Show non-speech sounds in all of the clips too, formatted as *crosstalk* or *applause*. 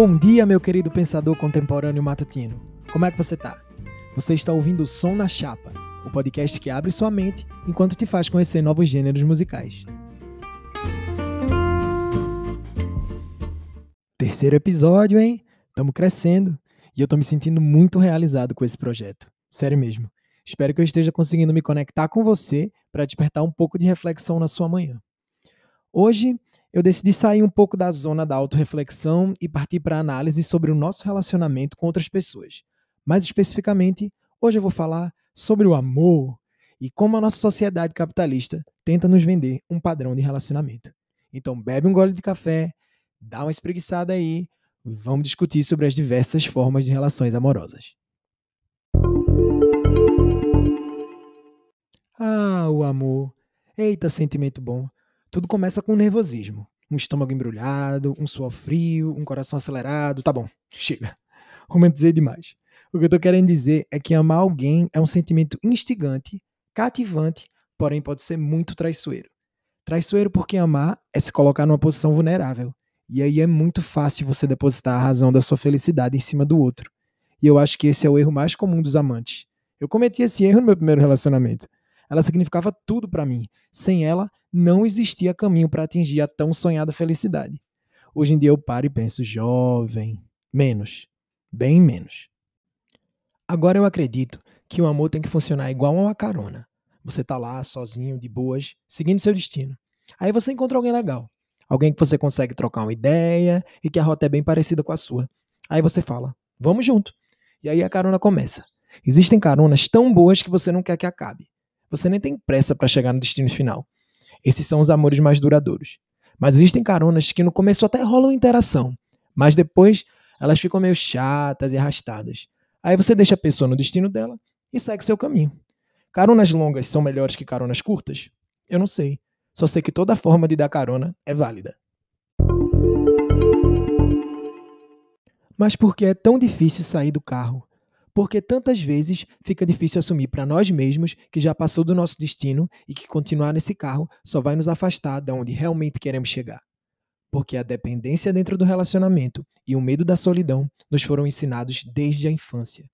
Bom dia, meu querido pensador contemporâneo matutino. Como é que você tá? Você está ouvindo o Som na Chapa, o podcast que abre sua mente enquanto te faz conhecer novos gêneros musicais. Terceiro episódio, hein? Tamo crescendo e eu tô me sentindo muito realizado com esse projeto. Sério mesmo. Espero que eu esteja conseguindo me conectar com você para despertar um pouco de reflexão na sua manhã. Hoje eu decidi sair um pouco da zona da autorreflexão e partir para a análise sobre o nosso relacionamento com outras pessoas. Mais especificamente, hoje eu vou falar sobre o amor e como a nossa sociedade capitalista tenta nos vender um padrão de relacionamento. Então, bebe um gole de café, dá uma espreguiçada aí e vamos discutir sobre as diversas formas de relações amorosas. Ah, o amor. Eita, sentimento bom. Tudo começa com nervosismo. Um estômago embrulhado, um suor frio, um coração acelerado. Tá bom, chega. *laughs* Romantizei demais. O que eu tô querendo dizer é que amar alguém é um sentimento instigante, cativante, porém pode ser muito traiçoeiro. Traiçoeiro porque amar é se colocar numa posição vulnerável. E aí é muito fácil você depositar a razão da sua felicidade em cima do outro. E eu acho que esse é o erro mais comum dos amantes. Eu cometi esse erro no meu primeiro relacionamento. Ela significava tudo para mim. Sem ela, não existia caminho para atingir a tão sonhada felicidade. Hoje em dia eu paro e penso, jovem, menos, bem menos. Agora eu acredito que o amor tem que funcionar igual a uma carona. Você tá lá sozinho, de boas, seguindo seu destino. Aí você encontra alguém legal. Alguém que você consegue trocar uma ideia e que a rota é bem parecida com a sua. Aí você fala, vamos junto. E aí a carona começa. Existem caronas tão boas que você não quer que acabe. Você nem tem pressa para chegar no destino final. Esses são os amores mais duradouros. Mas existem caronas que no começo até rolam interação, mas depois elas ficam meio chatas e arrastadas. Aí você deixa a pessoa no destino dela e segue seu caminho. Caronas longas são melhores que caronas curtas? Eu não sei. Só sei que toda forma de dar carona é válida. Mas por que é tão difícil sair do carro? Porque tantas vezes fica difícil assumir para nós mesmos que já passou do nosso destino e que continuar nesse carro só vai nos afastar de onde realmente queremos chegar. Porque a dependência dentro do relacionamento e o medo da solidão nos foram ensinados desde a infância.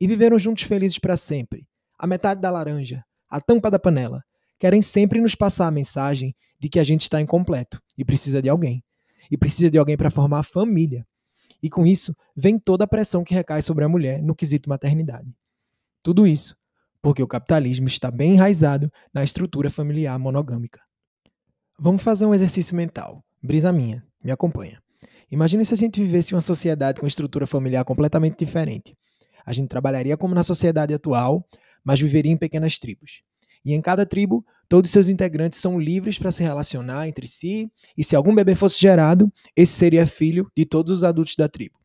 E viveram juntos felizes para sempre. A metade da laranja, a tampa da panela, querem sempre nos passar a mensagem de que a gente está incompleto e precisa de alguém. E precisa de alguém para formar família. E com isso, vem toda a pressão que recai sobre a mulher no quesito maternidade. Tudo isso porque o capitalismo está bem enraizado na estrutura familiar monogâmica. Vamos fazer um exercício mental. Brisa minha, me acompanha. Imagine se a gente vivesse uma sociedade com estrutura familiar completamente diferente. A gente trabalharia como na sociedade atual, mas viveria em pequenas tribos. E em cada tribo, todos seus integrantes são livres para se relacionar entre si, e se algum bebê fosse gerado, esse seria filho de todos os adultos da tribo.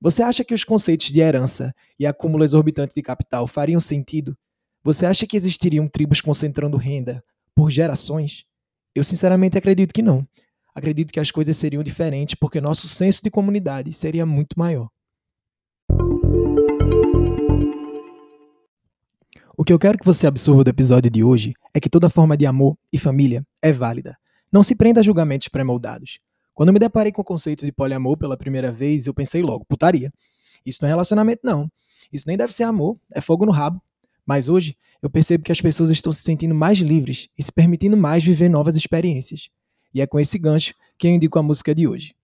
Você acha que os conceitos de herança e acúmulo exorbitante de capital fariam sentido? Você acha que existiriam tribos concentrando renda por gerações? Eu sinceramente acredito que não. Acredito que as coisas seriam diferentes porque nosso senso de comunidade seria muito maior. O que eu quero que você absorva do episódio de hoje é que toda forma de amor e família é válida. Não se prenda a julgamentos pré-moldados. Quando me deparei com o conceito de poliamor pela primeira vez, eu pensei logo, putaria. Isso não é relacionamento, não. Isso nem deve ser amor, é fogo no rabo. Mas hoje, eu percebo que as pessoas estão se sentindo mais livres e se permitindo mais viver novas experiências. E é com esse gancho que eu indico a música de hoje.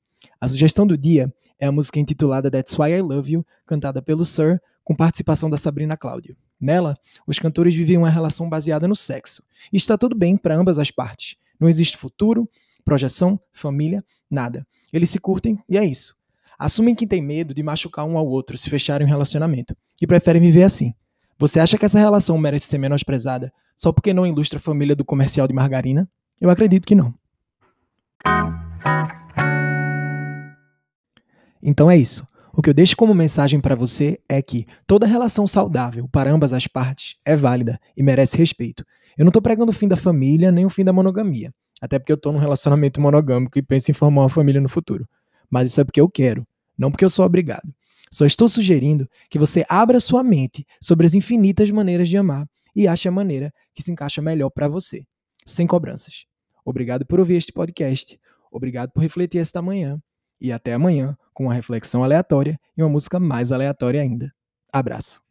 A sugestão do dia é a música intitulada That's Why I Love You, cantada pelo Sir, com participação da Sabrina Cláudio. Nela, os cantores vivem uma relação baseada no sexo. E está tudo bem para ambas as partes. Não existe futuro, projeção, família, nada. Eles se curtem e é isso. Assumem que tem medo de machucar um ao outro se fecharem um relacionamento e preferem viver assim. Você acha que essa relação merece ser menosprezada só porque não ilustra a família do comercial de margarina? Eu acredito que não. Então é isso. O que eu deixo como mensagem para você é que toda relação saudável para ambas as partes é válida e merece respeito. Eu não estou pregando o fim da família nem o fim da monogamia, até porque eu estou num relacionamento monogâmico e penso em formar uma família no futuro. Mas isso é porque eu quero, não porque eu sou obrigado. Só estou sugerindo que você abra sua mente sobre as infinitas maneiras de amar e ache a maneira que se encaixa melhor para você, sem cobranças. Obrigado por ouvir este podcast. Obrigado por refletir esta manhã. E até amanhã com uma reflexão aleatória e uma música mais aleatória ainda. Abraço.